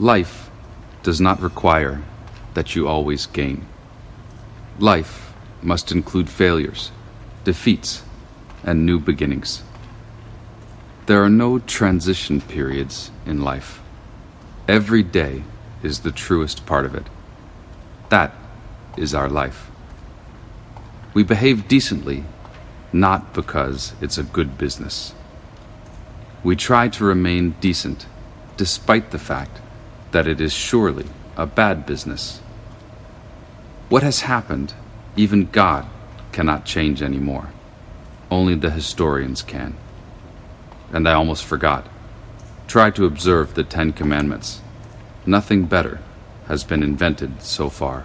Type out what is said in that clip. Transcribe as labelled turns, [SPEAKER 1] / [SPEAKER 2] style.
[SPEAKER 1] Life does not require that you always gain. Life must include failures, defeats, and new beginnings. There are no transition periods in life. Every day is the truest part of it. That is our life. We behave decently not because it's a good business. We try to remain decent despite the fact that it is surely a bad business. What has happened, even God cannot change anymore. Only the historians can. And I almost forgot. Try to observe the Ten Commandments. Nothing better has been invented so far.